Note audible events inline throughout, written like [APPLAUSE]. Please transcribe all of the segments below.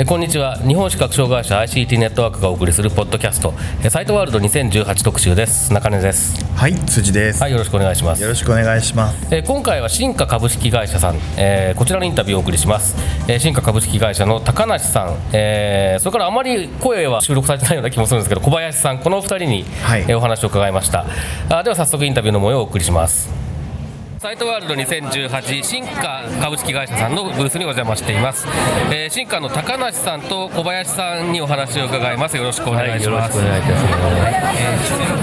えこんにちは。日本視覚障害者 ICT ネットワークがお送りするポッドキャスト。えサイトワールド2018特集です。中根です。はい辻です、はいよろしくお願いします。よろしくお願いします。え今回は新華株式会社さん、えーこちらのインタビューをお送りします、えー新華株式会社の高梨さん、えーそれからあまり声は収録されてないような気もするんですけど小林さんこのお二人に、はい。えーお話を伺いました。あでは早速インタビューの模様をお送りしますサイトワールド2018新華株式会社さんのブースにお邪魔しています、えー新華の高梨さんと小林さんにお話を伺います。よろしくお願いします、よろしくお願いいたしま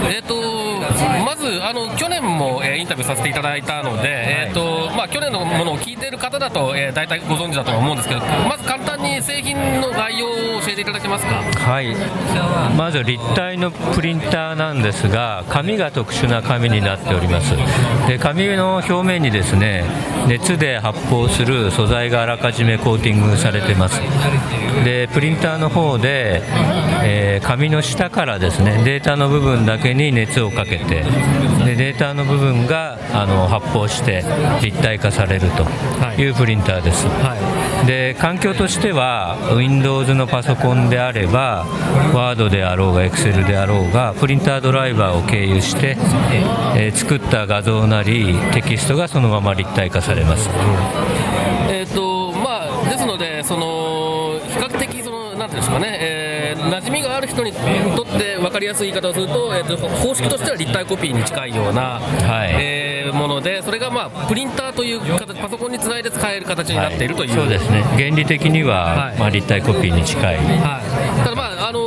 す。えー、とまずあの去年も、えーインタビューさせていただいたので、えーとまあ、去年のものを聞いている方だと、えー大体ご存知だとは思うんですけどまず簡単に製品の概要を教えていただけますか？はい、まず立体のプリンターなんですが紙が特殊な紙になっております。で紙の表面にですね熱で発泡する素材があらかじめコーティングされてます。でプリンターの方で、えー紙の下からですねデータの部分だけに熱をかけてでデータの部分があの発泡して立体化されるとい。うプリンターです、で環境としては Windows のパソコンであれば Word であろうが Excel であろうがプリンタードライバーを経由して、えー作った画像なりテキストがそのまま立体化されます、えーとまあ、ですので、その比較的その、なんていうんですかね、えー人にとって分かりやすい言い方をすると、えーと方式としては立体コピーに近いような、はい。えーもので、それが、まあ、プリンターという形、パソコンにつないで使える形になっているという。そうですね。原理的には、はい。まあ、立体コピーに近い。はい、ただ、まああの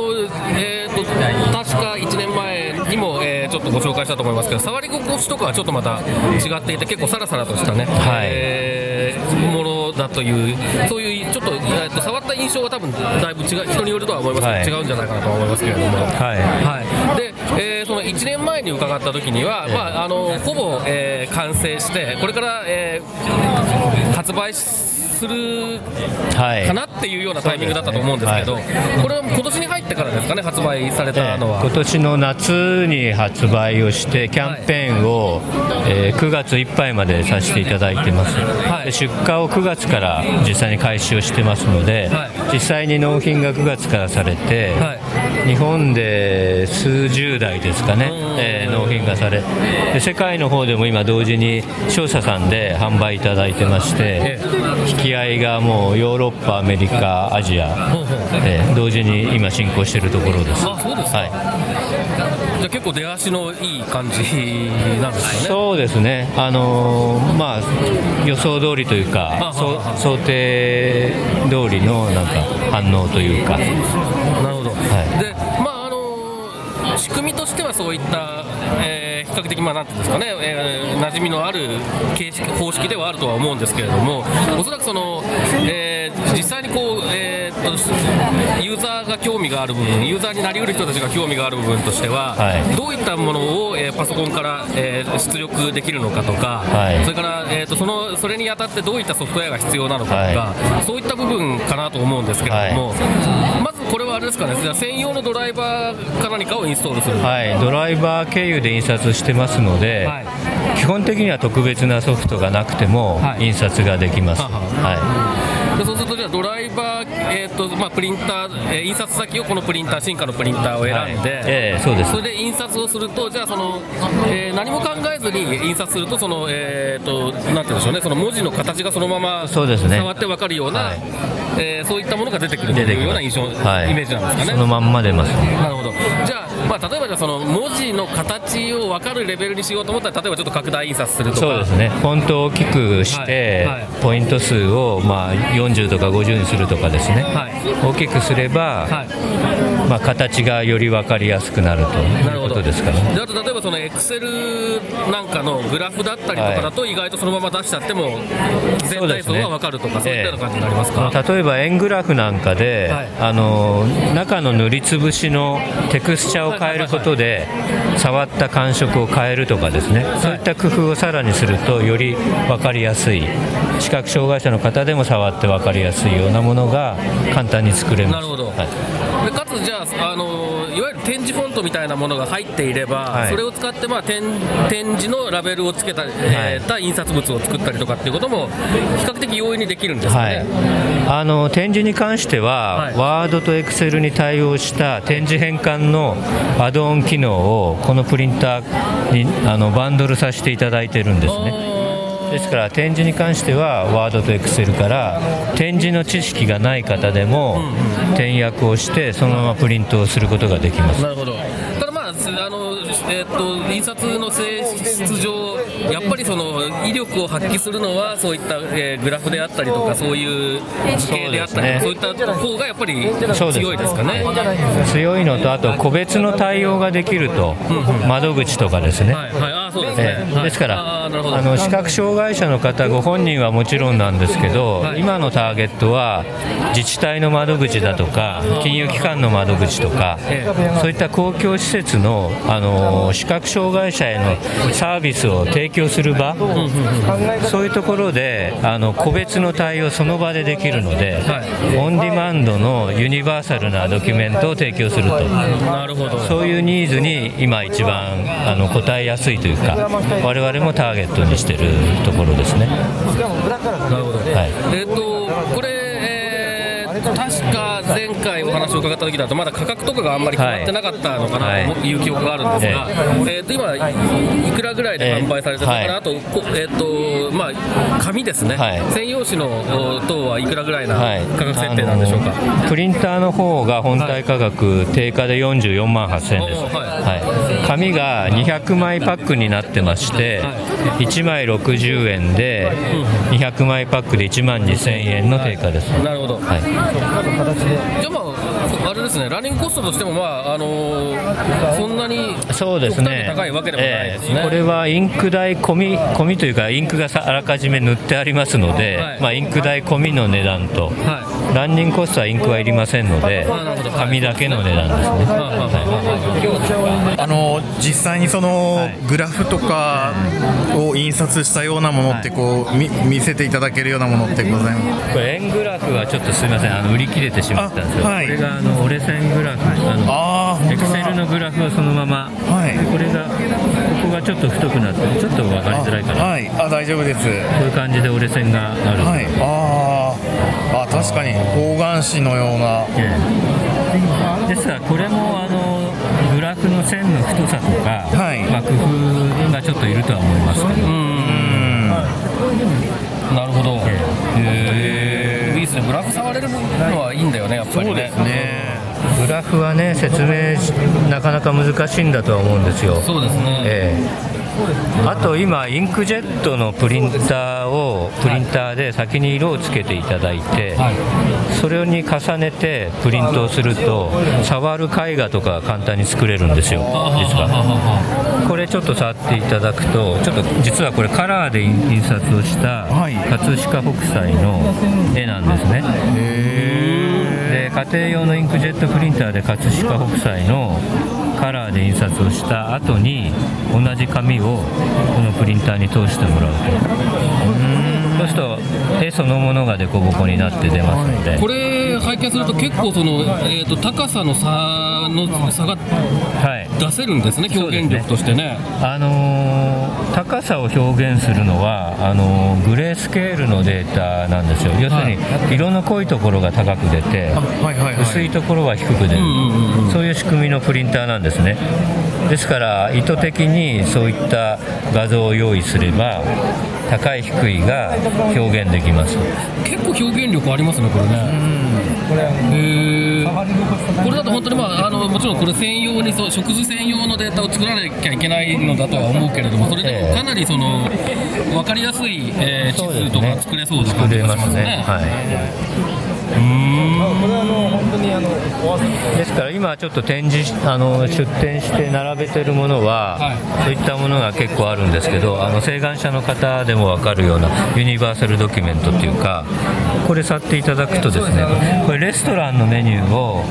えー、と確か1年前にも、えーちょっとご紹介したと思いますけど、触り心地とかはちょっとまた違っていて、結構さらさらとしたね、はい。えーものだという、そういうっと,、えー、と触った印象は多分だいぶ違う、人によるとは思いますはい。違うんじゃないかなと思いますけれども。はい。はい、で、えーその1年前に伺った時には、まあ、あのほぼ、えー完成して、これから、えー発売するはい。かなっていうようなタイミングだったと思うんですけど、はこれは今年に入ってからですかね、発売されたのは。今年の夏に発売をしてキャンペーンを、えー9月いっぱいまでさせていただいてます、はい。で出荷を9月から実際に開始をしてますので、はい。実際に納品が9月からされて、は日本で数十台ですかね、うん。えー納品がされで世界の方でも今同時に商社さんで販売いただいてまして、引き合いがもうヨーロッパアメリカアジア、えー同時に今進行しているところです。はい。じゃあ結構出足のいい感じなんですかね。そうですね、あのーまあ、予想通りというか想定通りのなんか反応というか、はい。でまああの仕組みとしてはそういった、えー比較的、まあ、なんていうんですかね、えー馴染みのある形式方式ではあるとは思うんですけれども、おそらくその、えー実際にこう、えーっとユーザーが興味がある部分、ユーザーになりうる人たちが興味がある部分としては、はい。どういったものを、えーパソコンから、えー出力できるのかとか、はい。それから、えーっとそのそれにあたってどういったソフトウェアが必要なのかとか、はそういった部分かなと思うんですけれども。まれはあれですかね、じゃあ専用のドライバーか何かをインストールする、はい、ドライバー経由で印刷してますので、はい。基本的には特別なソフトがなくてもはい。印刷ができます。ははでそうすると、じゃあドライバー、えーとまあ、プリンター、えー印刷先をこのプリンター、進化のプリンターをい選んで、はいええそうです。それで印刷をすると、じゃあその、えー何も考えずに印刷すると、そのえーとなんて言うんでしょうね、その文字の形がそのままそうですね。触って分かるような、はいえーそういったものが出てくるというような印象、はい。イメージなんですかね。そのまんま出ます。なるほど。じゃあ、まあ、例えばじゃあその文字の形を分かるレベルにしようと思ったら、例えばちょっと拡大印刷するとか、そうですね、フォントを大きくして、はい。はい。ポイント数をまあ40とか50にするとかですね、はい。大きくすれば、はいまあ、形がより分かりやすくなるということですかね。であと例えばそのエクセルなんかのグラフだったりとかだと、意外とそのまま出しちゃっても全体像は分かるとかそう,、いったような感じになりますか、例えば円グラフなんかで、はい。あの中の塗りつぶしのテクスチャーを変えることで、触った感触を変えるとかですね、そういった工夫をさらにするとより分かりやすい。視覚障害者の方でも触って分かりやすいようなものが簡単に作れます。なるほど、はいつじゃああのいわゆる展示フォントみたいなものが入っていれば、はい。それを使って、まあ、展展示のラベルをつけた,、えーた印刷物を作ったりとかっていうことも比較的容易にできるんですかはい。ね、、あの展示に関しては、はい。ワードとエクセルに対応した展示変換のアドオン機能をここのプリンターにあのバンドルさせていただいてるんですね。ですから展示に関してはワードとエクセルから展示の知識がない方でも転訳をしてそのままプリントをすることができます。なるほどただまあすあの、えーっと印刷の性質上やっぱりその威力を発揮するのはそういった、えーグラフであったりとかそう。いう図形であったりとかそう,、いった方がやっぱり強いですかね。強いのとあと個別の対応ができると窓口とかですね。はいはい。そうですね、ええ。はい。ですからあの視覚障害者の方ご本人はもちろんなんですけど、はい。今のターゲットは自治体の窓口だとか金融機関の窓口とか、え。そういった公共施設のあの視覚障害者へのサービスを提供する場、そういうところであの個別の対応その場でできるので、オンディマンドのユニバーサルなドキュメントを提供すると。なるほど。そういうニーズに今一番あの応えやすいというか、我々もターゲットにしているところですね。なるほど。はい。えっ、とこれ、えー確か前回お話を伺った時だとまだ価格とかがあんまり決まってなかったのかなはいという記憶があるんですが、えーと今いくらぐらいで販売されてるのかな、あとこえっ、とまあ紙ですね、はい専用紙のお等はいくらぐらいなはい、価格設定なんでしょうか。プリンターの方が本体価格定価で44万8000円です、はい、紙が200枚パックになってまして、1枚60円で200枚パックで1万2000円の定価です、なるほど、はい、じゃあまああれですねランニングコストとしてもまああのーそんなにそうですね。高いわけでもないですね。ええ。これはインク代込み込みというかインクがさあらかじめ塗ってありますので、はい。まあ、インク代込みの値段と、はランニングコストはインクはいりませんので紙だけの値段ですね、はあはあはあはああの実際にその、はい。グラフとかを印刷したようなものってこう、み見せていただけるようなものってございます？これ円グラフはちょっとすみません。あの売り切れてしまったんですよ、あはい。これがあの折れ線グラフあのエクセルのグラフはそのまま、はい。でこれがここがちょっと太くなってちょっと分かりづらいかな、はい。あ大丈夫です。こういう感じで折れ線がある、はい。あー。あ確かに方眼紙のような。ええ。ですからこれもあのグラフの線の太さとか、はいまあ、工夫がちょっといるとは思いますけど、なるほど。えいいですね。グラフ触れるのはいいんだよね、やっぱりね。ねグラフはね説明しなかなか難しいんだとは思うんですよ。そうですね。ええあと今、インクジェットのプリンターをプリンターで先に色をつけていただいて、それに重ねてプリントをすると触る絵画とか簡単に作れるんですよ、実は。これちょっと触っていただくと、ちょっと実はこれカラーで印刷をしたはい。葛飾北斎の絵なんですね。で家庭用のインクジェットプリンターで葛飾北斎のカラーで印刷をした後に同じ紙をこのプリンターに通してもらうとそうすると絵そのものが凸凹になって出ますので、これ拝見すると結構そのえっ、と高さの差の差がはい。出せるんですね。表現力としてね。あのー高さを表現するのはあのーグレースケールのデータなんですよ。要するに色の濃いところが高く出てはいはいはい。薄いところは低く出る、そういう仕組みのプリンターなんですね。ですから意図的にそういった画像を用意すれば高い低いが表現できます。結構表現力ありますね、これね。これだと本当にまああのもちろんこれ専用にそう食事専用のデータを作らなきゃいけないのだとは思うけれどもそれでもええかなりその分かりやすい、えー地図とか作れそうな感作れじがしますね。はい。ですから今ちょっと展示しあの出展して並べてるものは、はい。そういったものが結構あるんですけどあの請願者の方でも分かるようなユニバーサルドキュメントっていうかこれ触っていただくとですねこれレストランのメニューを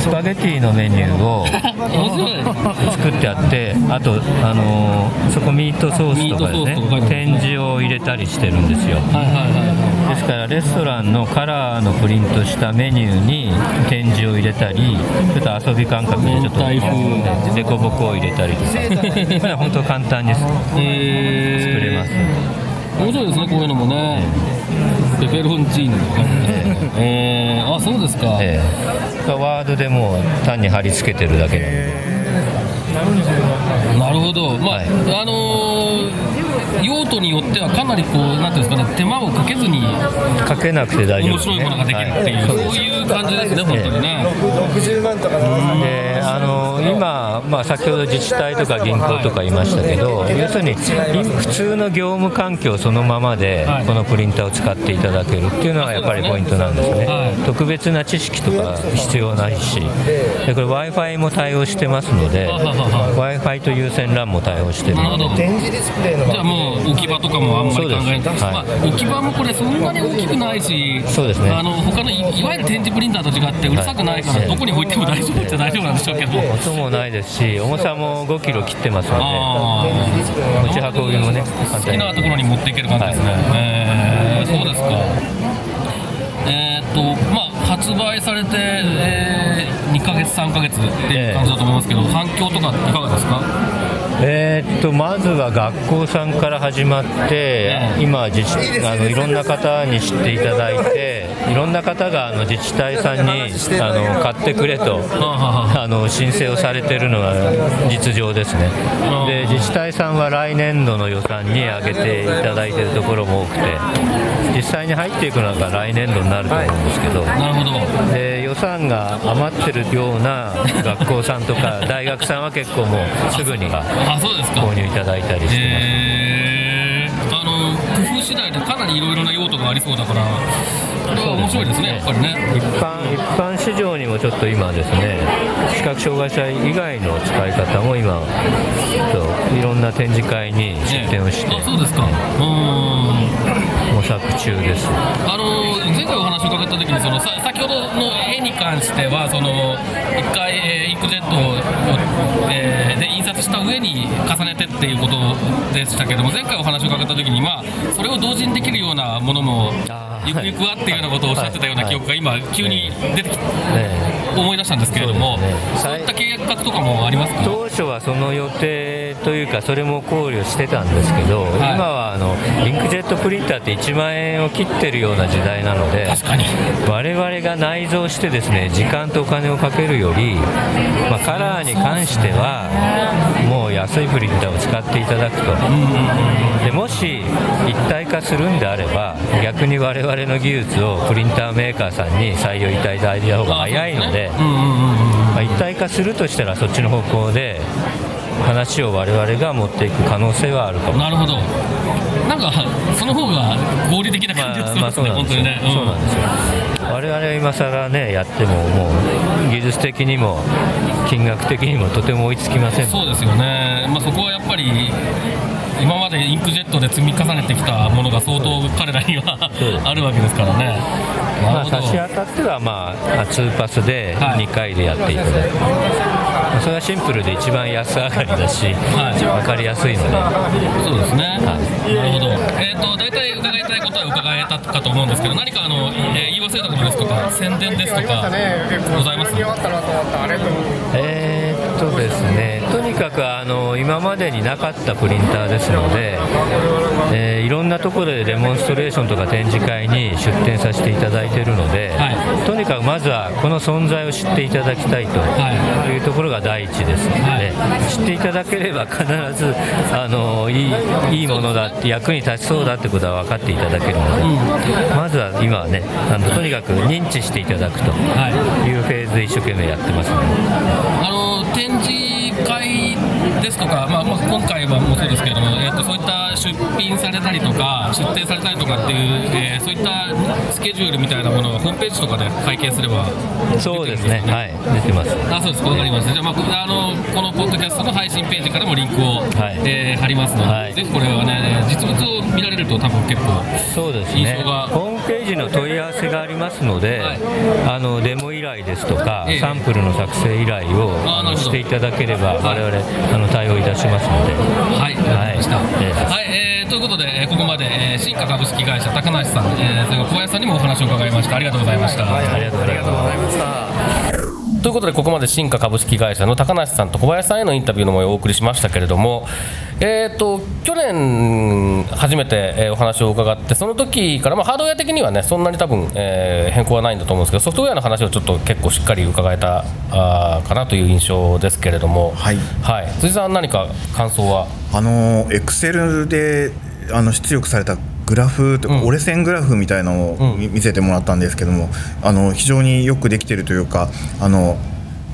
スパゲティのメニューを作ってあってあと、あのーそこミートソースとかでますね展示を入れたりしてるんですよ。ですからレストランのカラーのプリントしたメニューに展示を入れたりちょっと遊び感覚でちょっと明太風デコボコを入れたりとか。これは本当簡単に作えー。れます、面白いですねこういうのもねペペロンチーノとかねえー、あそうですか、ええ。ワードでもう単に貼り付けてるだけなんで。なるほど、まあはい。あのー用途によってはかなりこうなんていうんですかね手間をかけずにかけなくて大丈夫面です、ね、白いものができるっていう、はい。そういう感じですね、本当にね。であの。今、まあ、先ほど自治体とか銀行とか言いましたけど、要するにい普通の業務環境そのままではい。このプリンターを使っていただけるっていうのがやっぱりポイントなんですね、はい。特別な知識とか必要ないし、でこれ、w i f i も対応してますので、w i f i と有線 LAN も対応してるなるほど。展示ディスプレイのじゃあもう置き場とかもあんまり考えない。まあ、置き場もこれそんなに大きくないしそうですね。あの他のいいわゆる展示プリンターと違ってうるさくないから、はい。どこに置いても大丈夫っちゃ大丈夫なんでしょうけど。音もないですし、重さも5キロ切ってますのあで、持ち運びもね、あ好き簡単に。なところに持っていける感じですね、えーそうですか。えーっとまあ発売されて、え2ヶ月3ヶ月っていう感じだと思いますけど、反響とかいかがですか？えーっとまずは学校さんから始まって、今自治あの、いろんな方に知っていただいて、いろんな方があの自治体さんにあの買ってくれとあの申請をされているのが実情ですね、で自治体さんは来年度の予算に上げていただいているところも多くて、実際に入っていくのが来年度になると思うんですけど。なるほど。で予算が余ってるような学校さんとか [LAUGHS] 大学さんは結構もうすぐに購入いただいたりしてます、へー。あの工夫次第でかなりいろいろな用途がありそうだからこれは面白いですねやっぱりね。一般一般市場にもちょっと今ですね視覚障害者以外の使い方も今ちょっといろんな展示会に出展をしてあそうですか。うーん。模索中です。あの前回お話を伺った時にそのさ先ほどの絵に関してはその一回、えーインクジェットを、えーした上に重ねてっていうことでしたけども前回お話を伺った時にまあそれを同時にできるようなものもゆくゆくはっていうようなことをおっしゃってたような記憶が今急に出てきてね思い出したんですけれどもそうね。いった計画とかもありますか？当初はその予定というかそれも考慮してたんですけど、はい。今はあのインクジェットプリンターって1万円を切ってるような時代なので確かに。我々が内蔵してですね時間とお金をかけるより、まあ、カラーに関してはもう安いプリンターを使っていただくと、でもし一体化するんであれば逆に我々の技術をプリンターメーカーさんに採用いただいた方が早いので。うんうんうんうんまあ、一体化するとしたらそっちの方向で話を我々が持っていく可能性はあるかもなるほど。なんかその方が合理的な感じがしますね、本当にね、そうなんですよ。我々は今更ねやってももう技術的にも金額的にもとても追いつきません。そうですよね、まあ、そこはやっぱり今までインクジェットで積み重ねてきたものが相当彼らにはあるわけですからね。まあ、差し当たっては、まあ、2パスではい。2回でやっていく、まあそれはシンプルで一番安上がりだし、はい。分かりやすいので、そうですね、はなるほど、えー、と大体伺いたいことは伺えたかと思うんですけど、何かあの、えー言い忘れたことですとか、宣伝ですとか、ございます？えーっとですね、とにかくあの今までになかったプリンターですので、えーいろんなところでデモンストレーションとか展示会に出展させていただいているので、はい。とにかくまずはこの存在を知っていただきたいとはい。うところが第一ですので、はい。知っていただければ必ずあのいいいいものだって役に立ちそうだってことは分かっていただけるので、まずは今はねあのとにかく認知していただくとはい。いうフェーズで一生懸命やってますので。あの展示回ですとか、まあまあ、今回はもうそうですけれども、えー、とそそういった出品されたりとか出展されたりとかっていう、えーそういったスケジュールみたいなものはホームページとかで会見すればそうですね、はい、出てます。あそうです、わかりました。じゃあ、まあ、あのこのポッドキャストの配信ページからもリンクを、はい。えー貼りますので、はい。ぜひこれはね、実物を見られると、多分結構、そうですね。印象がホームページの問い合わせがありますので、はい。あのデモ依頼ですとか、ええ。サンプルの作成依頼をしていただければ、はい。我々あの対応いたしますので、はい、わかりました。はいはい、えーということで、えーここまで、えー新華株式会社高梨さん、えーそれから小林さんにもお話を伺いました。ありがとうございました。ありがとうございます。ということでここまで新華株式会社の高梨さんと小林さんへのインタビューの模様をお送りしましたけれども、えー、と去年初めて、えーお話を伺ってその時から、まあ、ハードウェア的にはねそんなに多分、えー変更はないんだと思うんですけどソフトウェアの話をちょっと結構しっかり伺えたあーかなという印象ですけれども、はい。はい、辻さん何か感想は？あのエクセルであの出力されたグラフとか、うん折れ線グラフみたいなのを見見せてもらったんですけども、あの非常によくできてるというかあの、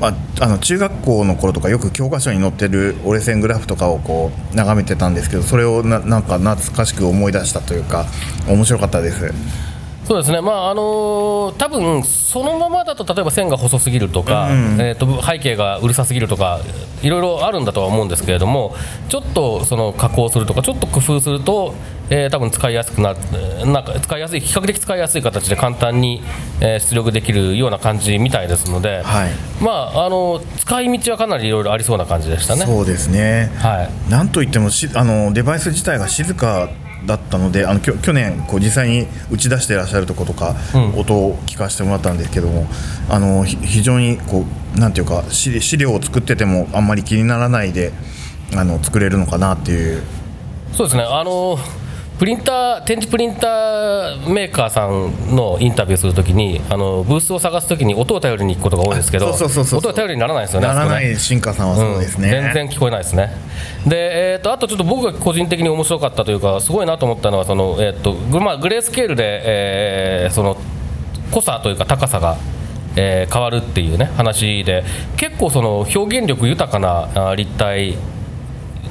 まあ、あの中学校の頃とかよく教科書に載ってる折れ線グラフとかをこう眺めてたんですけどそれをななんか懐かしく思い出したというか面白かったです。そうですね、まああの多分そのままだと例えば線が細すぎるとか、うん。えー、と背景がうるさすぎるとかいろいろあるんだとは思うんですけれどもちょっとその加工するとかちょっと工夫すると、えー多分使いやすくなるなんか使いやすい比較的使いやすい形で簡単に、えー出力できるような感じみたいですので、はい。まああの使い道はかなりいろいろありそうな感じでしたね。そうですね、はい。なんといってもしあのデバイス自体が静かだったのであのきょ去年こう実際に打ち出していらっしゃるところとか、うん。音を聞かせてもらったんですけどもあのひ非常にこうなんていうか資資料を作っててもあんまり気にならないであの作れるのかなっていう。そうですね、あのプリンター、展示プリンターメーカーさんのインタビューするときに、あのブースを探すときに音を頼りに行くことが多いんですけど、音が頼りにならないですよね、ならない進化さんはそうですね、うん全然聞こえないですね。で、えー、とあとちょっと僕が個人的に面白かったというか、すごいなと思ったのは、そのえーとグまあ、グレースケールで、えーその濃さというか高さが。えー変わるっていうね話で結構その表現力豊かなあ立体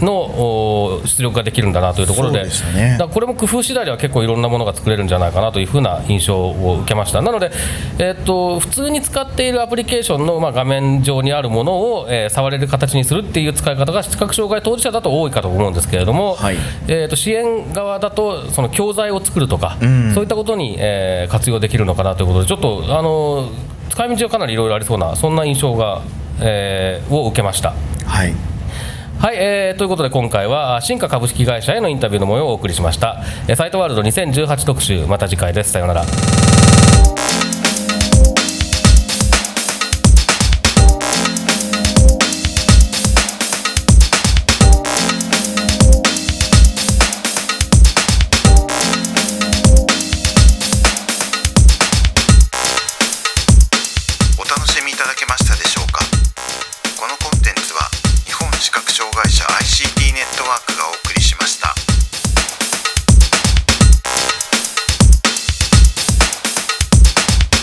のお出力ができるんだなというところで。ね。だこれも工夫次第では結構いろんなものが作れるんじゃないかなというふうな印象を受けました。なので、えー、と普通に使っているアプリケーションの、まあ、画面上にあるものを、えー触れる形にするっていう使い方が視覚障害当事者だと多いかと思うんですけれども、はい。えー、と支援側だとその教材を作るとか、ん。そういったことに、えー活用できるのかなということでちょっとあの使い道はかなりいろいろありそうなそんな印象が、えーを受けました。はいはい、えーということで今回はあ新華株式会社へのインタビューの模様をお送りしました、えーサイトワールド2018特集また次回です。さようなら。